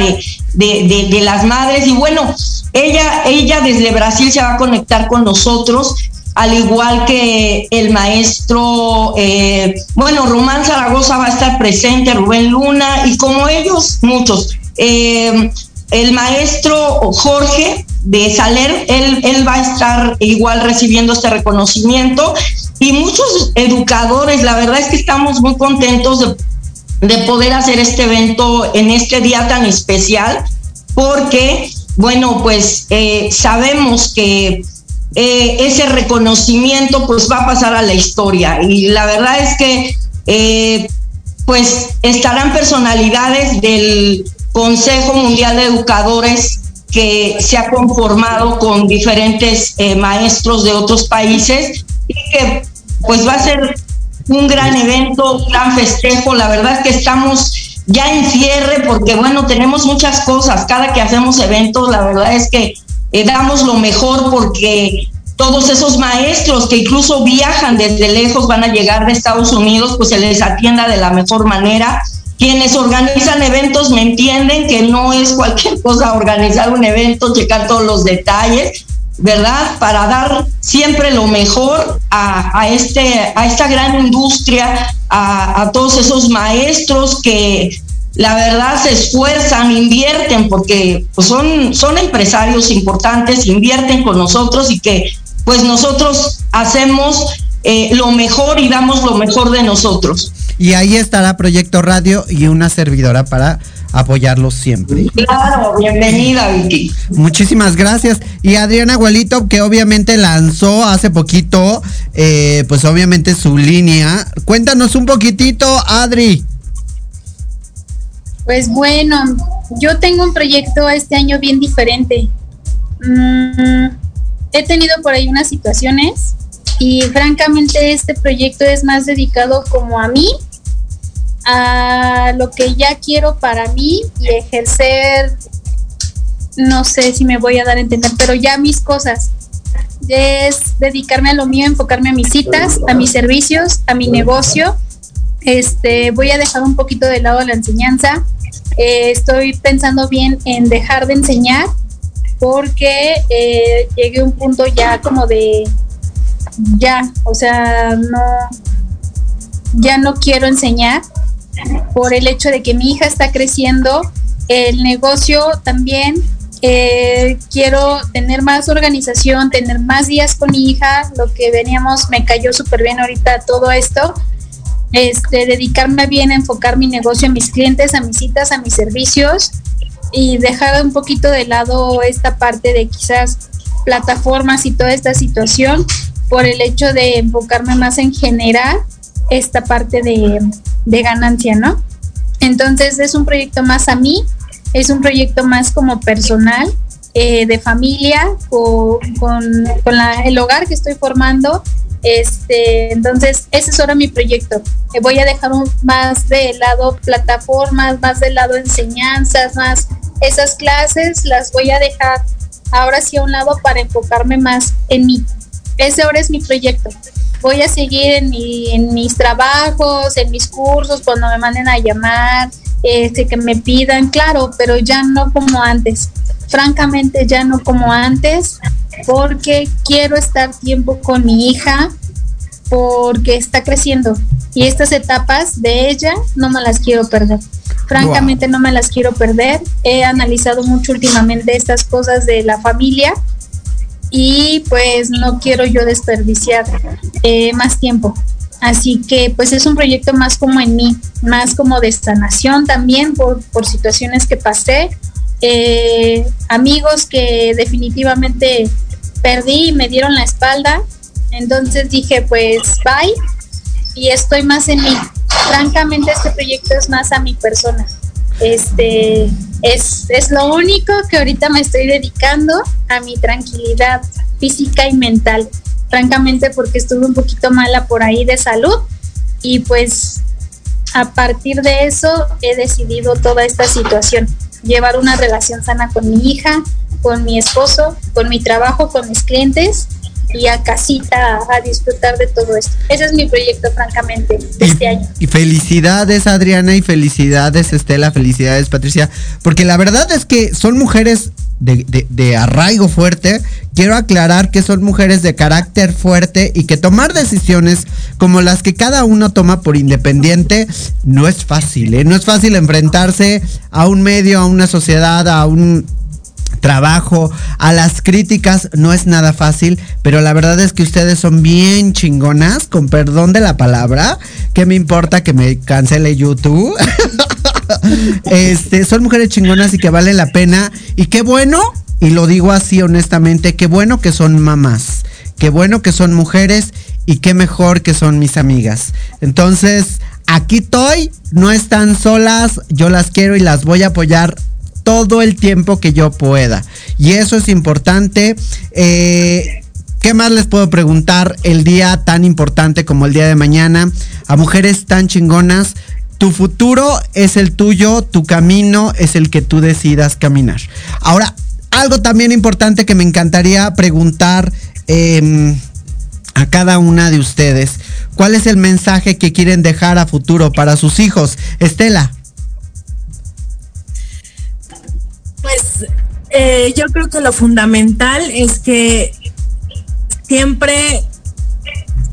de, de, las madres. Y bueno, ella, ella desde Brasil se va a conectar con nosotros, al igual que el maestro, eh, bueno, Román Zaragoza va a estar presente, Rubén Luna, y como ellos, muchos. Eh, el maestro Jorge de Saler, él, él va a estar igual recibiendo este reconocimiento. Y muchos educadores, la verdad es que estamos muy contentos de, de poder hacer este evento en este día tan especial porque bueno, pues eh, sabemos que eh, ese reconocimiento pues va a pasar a la historia. Y la verdad es que eh, pues estarán personalidades del Consejo Mundial de Educadores que se ha conformado con diferentes maestros de otros países y que pues va a ser un gran evento, un gran festejo. La verdad es que estamos ya en cierre, porque bueno, tenemos muchas cosas. Cada que hacemos eventos, la verdad es que eh, damos lo mejor porque todos esos maestros que incluso viajan desde lejos, van a llegar de Estados Unidos, pues se les atienda de la mejor manera. Quienes organizan eventos me entienden que no es cualquier cosa organizar un evento, checar todos los detalles, ¿verdad? Para dar siempre lo mejor a, este, a esta gran industria, a, a, todos esos maestros que la verdad se esfuerzan, invierten, porque pues son, son empresarios importantes, invierten con nosotros y que pues nosotros hacemos eh, lo mejor y damos lo mejor de nosotros. Y ahí estará Proyecto Radio y una servidora para apoyarlos siempre. Claro, bienvenida, Vicky. Muchísimas gracias. Y Adriana Abuelito, que obviamente lanzó hace poquito, eh, pues obviamente su línea. Cuéntanos un poquitito, Adri. Pues bueno, yo tengo un proyecto este año bien diferente. Mm, he tenido por ahí unas situaciones y francamente este proyecto es más dedicado como a mí a lo que ya quiero para mí y ejercer, no sé si me voy a dar a entender, pero ya mis cosas. Es dedicarme a lo mío, enfocarme a mis citas, a mis servicios, a mi negocio. Este, voy a dejar un poquito de lado la enseñanza. Eh, estoy pensando bien en dejar de enseñar porque eh, llegué a un punto ya como de ya, o sea, no, ya no quiero enseñar por el hecho de que mi hija está creciendo, el negocio también. Eh, quiero tener más organización, tener más días con mi hija, lo que veníamos, me cayó súper bien ahorita todo esto. Este, dedicarme bien a enfocar mi negocio a mis clientes, a mis citas, a mis servicios y dejar un poquito de lado esta parte de quizás plataformas y toda esta situación por el hecho de enfocarme más en general esta parte de, de ganancia, ¿no? Entonces es un proyecto más a mí, es un proyecto más como personal, eh, de familia, o, con, con la, el hogar que estoy formando. Este, entonces, ese es ahora mi proyecto. Eh, voy a dejar un, más de lado plataformas, más de lado enseñanzas, más esas clases las voy a dejar ahora sí a un lado para enfocarme más en mí. Ese ahora es mi proyecto voy a seguir en, mi, en mis trabajos, en mis cursos, cuando me manden a llamar, este, que me pidan, claro, pero ya no como antes. Francamente, ya no como antes, porque quiero estar tiempo con mi hija, porque está creciendo. Y estas etapas de ella no me las quiero perder. Francamente, no me las quiero perder. He analizado mucho últimamente estas cosas de la familia y pues no quiero yo desperdiciar eh, más tiempo. Así que pues es un proyecto más como en mí, más como de sanación también por, por situaciones que pasé, eh, amigos que definitivamente perdí y me dieron la espalda. Entonces dije pues bye y estoy más en mí. Francamente este proyecto es más a mi persona. Este es, es lo único que ahorita me estoy dedicando a mi tranquilidad física y mental francamente porque estuve un poquito mala por ahí de salud y pues a partir de eso he decidido toda esta situación, llevar una relación sana con mi hija, con mi esposo, con mi trabajo, con mis clientes y a casita a disfrutar de todo esto. Ese es mi proyecto, francamente, de este año. Y felicidades, Adriana, y felicidades, Estela, felicidades, Patricia, porque la verdad es que son mujeres de, arraigo fuerte, quiero aclarar que son mujeres de carácter fuerte y que tomar decisiones como las que cada uno toma por independiente no es fácil, ¿eh? no es fácil enfrentarse a un medio, a una sociedad, a un trabajo, a las críticas, no es nada fácil, pero la verdad es que ustedes son bien chingonas, con perdón de la palabra, que me importa que me cancele YouTube? este, son mujeres chingonas y que valen la pena. Y qué bueno, y lo digo así honestamente, qué bueno que son mamás. Qué bueno que son mujeres y qué mejor que son mis amigas. Entonces, aquí estoy, no están solas, yo las quiero y las voy a apoyar todo el tiempo que yo pueda. Y eso es importante. Eh, ¿Qué más les puedo preguntar el día tan importante como el día de mañana? A mujeres tan chingonas tu futuro es el tuyo, tu camino es el que tú decidas caminar. Ahora, algo también importante que me encantaría preguntar em, a cada una de ustedes. ¿Cuál es el mensaje que quieren dejar a futuro para sus hijos? Estela. Eh, yo creo que lo fundamental es que siempre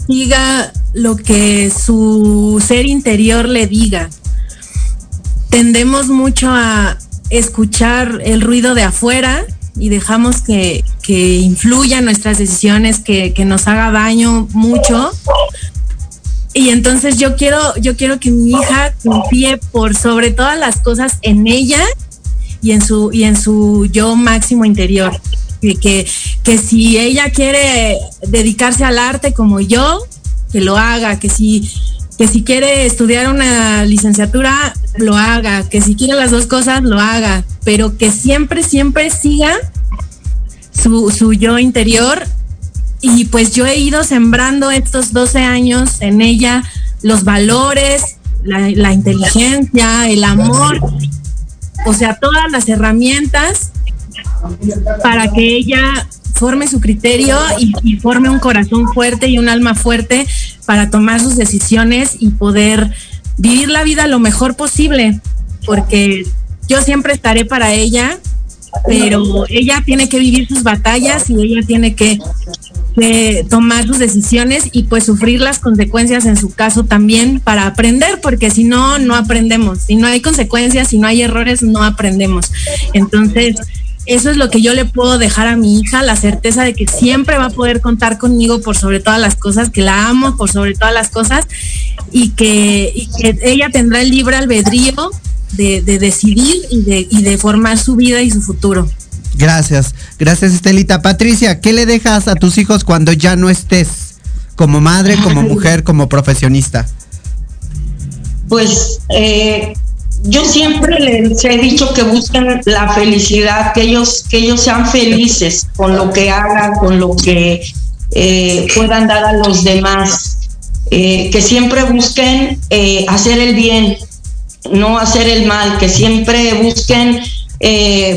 siga lo que su ser interior le diga. Tendemos mucho a escuchar el ruido de afuera y dejamos que, que influya nuestras decisiones, que, que, nos haga daño mucho. Y entonces yo quiero, yo quiero que mi hija confíe por sobre todas las cosas en ella y en su, y en su yo máximo interior. Que, que si ella quiere dedicarse al arte como yo, que lo haga, que si, que si quiere estudiar una licenciatura, lo haga, que si quiere las dos cosas, lo haga, pero que siempre, siempre siga su, su yo interior. Y pues yo he ido sembrando estos 12 años en ella los valores, la, la inteligencia, el amor, o sea, todas las herramientas para que ella forme su criterio y, forme un corazón fuerte y un alma fuerte para tomar sus decisiones y poder vivir la vida lo mejor posible, porque yo siempre estaré para ella, pero ella tiene que vivir sus batallas y ella tiene que, que, tomar sus decisiones y pues sufrir las consecuencias en su caso también para aprender, porque si no, no aprendemos. Si no hay consecuencias, si no hay errores, no aprendemos. Entonces, eso es lo que yo le puedo dejar a mi hija, la certeza de que siempre va a poder contar conmigo por sobre todas las cosas, que la amo por sobre todas las cosas y que, ella tendrá el libre albedrío de, decidir y de, y de formar su vida y su futuro. Gracias, gracias Estelita. Patricia, ¿qué le dejas a tus hijos cuando ya no estés como madre, como mujer, como profesionista? Pues eh, yo siempre les he dicho que busquen la felicidad, que ellos, que ellos sean felices con lo que hagan, con lo que eh, puedan dar a los demás, eh, que siempre busquen hacer el bien, no hacer el mal, que siempre busquen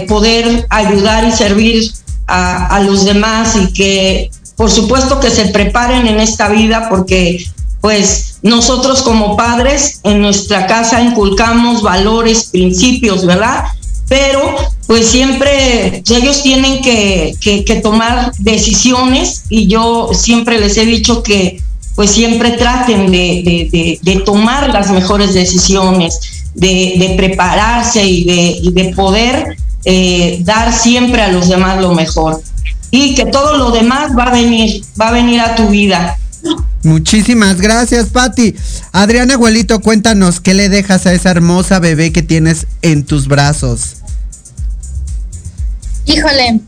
poder ayudar y servir a, a los demás y que por supuesto que se preparen en esta vida porque pues nosotros como padres en nuestra casa inculcamos valores, principios, ¿verdad? Pero pues siempre ellos tienen que, tomar decisiones y yo siempre les he dicho que pues siempre traten de, tomar las mejores decisiones, de, prepararse y de, poder eh, dar siempre a los demás lo mejor. y que todo lo demás va a venir, va a venir a tu vida. Muchísimas gracias, Patti. Adriana Abuelito, cuéntanos qué le dejas a esa hermosa bebé que tienes en tus brazos. Híjole.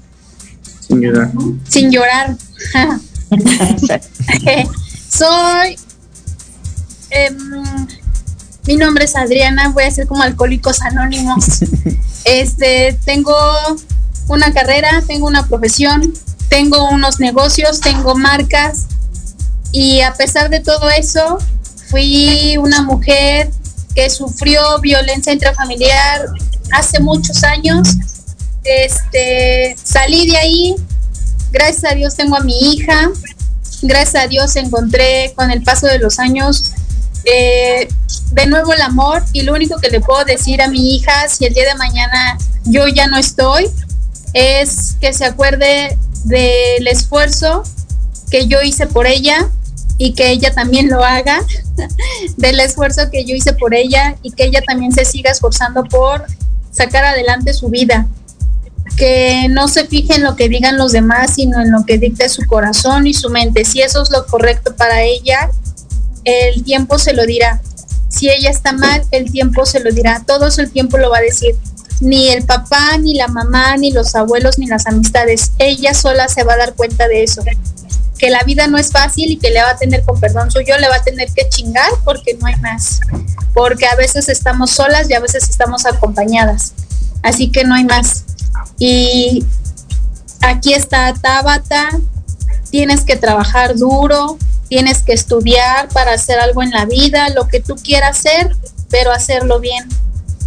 Sin llorar. Sin llorar. Soy. Em, mi nombre es Adriana, voy a ser como Alcohólicos Anónimos. Este, tengo una carrera, tengo una profesión, tengo unos negocios, tengo marcas y a pesar de todo eso, fui una mujer que sufrió violencia intrafamiliar hace muchos años. Este, salí de ahí, gracias a Dios tengo a mi hija, gracias a Dios encontré con el paso de los años eh, de nuevo el amor y lo único que le puedo decir a mi hija si el día de mañana yo ya no estoy es que se acuerde del esfuerzo que yo hice por ella y que ella también lo haga, del esfuerzo que yo hice por ella y que ella también se siga esforzando por sacar adelante su vida. Que no se fije en lo que digan los demás, sino en lo que dicte su corazón y su mente. Si eso es lo correcto para ella, el tiempo se lo dirá. Si ella está mal, el tiempo se lo dirá. Todo el tiempo lo va a decir. Ni el papá, ni la mamá, ni los abuelos, ni las amistades. Ella sola se va a dar cuenta de eso. Que la vida no es fácil y que le va a tener, con perdón suyo, le va a tener que chingar porque no hay más. Porque a veces estamos solas y a veces estamos acompañadas. Así que no hay más. Y aquí está Tabata. Tienes que trabajar duro, tienes que estudiar para hacer algo en la vida, lo que tú quieras hacer, pero hacerlo bien.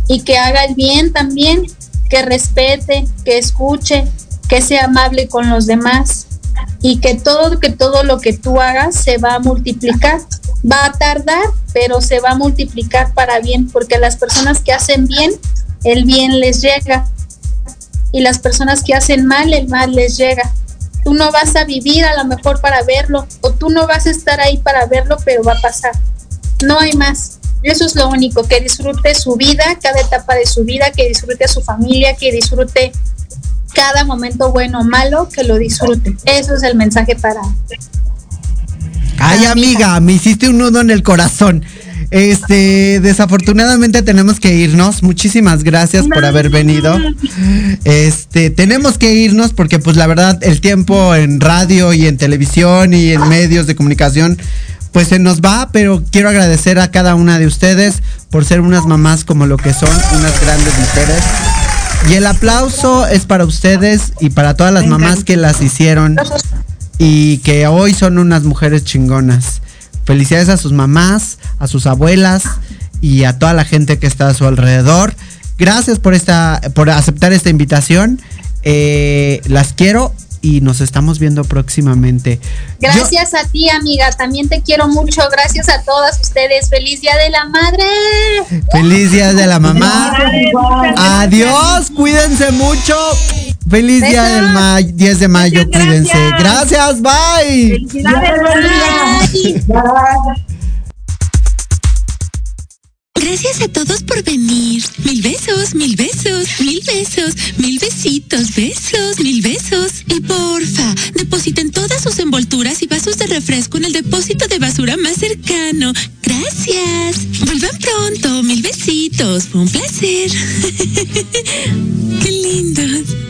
Y que haga el bien también, que respete, que escuche, que sea amable con los demás y que todo que todo lo que tú hagas se va a multiplicar. Va a tardar, pero se va a multiplicar para bien, porque las personas que hacen bien, el bien les llega. Y las personas que hacen mal, el mal les llega tú no vas a vivir a lo mejor para verlo, o tú no vas a estar ahí para verlo, pero va a pasar. No hay más. Eso es lo único, que disfrute su vida, cada etapa de su vida, que disfrute a su familia, que disfrute cada momento bueno o malo, que lo disfrute. Eso es el mensaje para... Ay, amiga, me hiciste un nudo en el corazón. Este, desafortunadamente tenemos que irnos. Muchísimas gracias por haber venido. Este, tenemos que irnos porque pues la verdad el tiempo en radio y en televisión y en medios de comunicación pues se nos va, pero quiero agradecer a cada una de ustedes por ser unas mamás como lo que son, unas grandes mujeres. Y el aplauso es para ustedes y para todas las mamás que las hicieron y que hoy son unas mujeres chingonas. Felicidades a sus mamás, a sus abuelas y a toda la gente que está a su alrededor. Gracias por esta, por aceptar esta invitación. Eh, las quiero y nos estamos viendo próximamente. Gracias a ti, amiga. También te quiero mucho. Gracias a todas ustedes. Feliz Día de la Madre. Feliz Día de la Mamá. Adiós. Cuídense mucho. Feliz día del 10 de mayo, cuídense. Gracias, bye. Felicidades, Gracias a todos por venir. Mil besos, mil besos, mil besos, mil besitos, besos, mil besos. Y porfa, depositen todas sus envolturas y vasos de refresco en el depósito de basura más cercano. Gracias. Vuelvan pronto, mil besitos. Fue un placer. Qué lindos.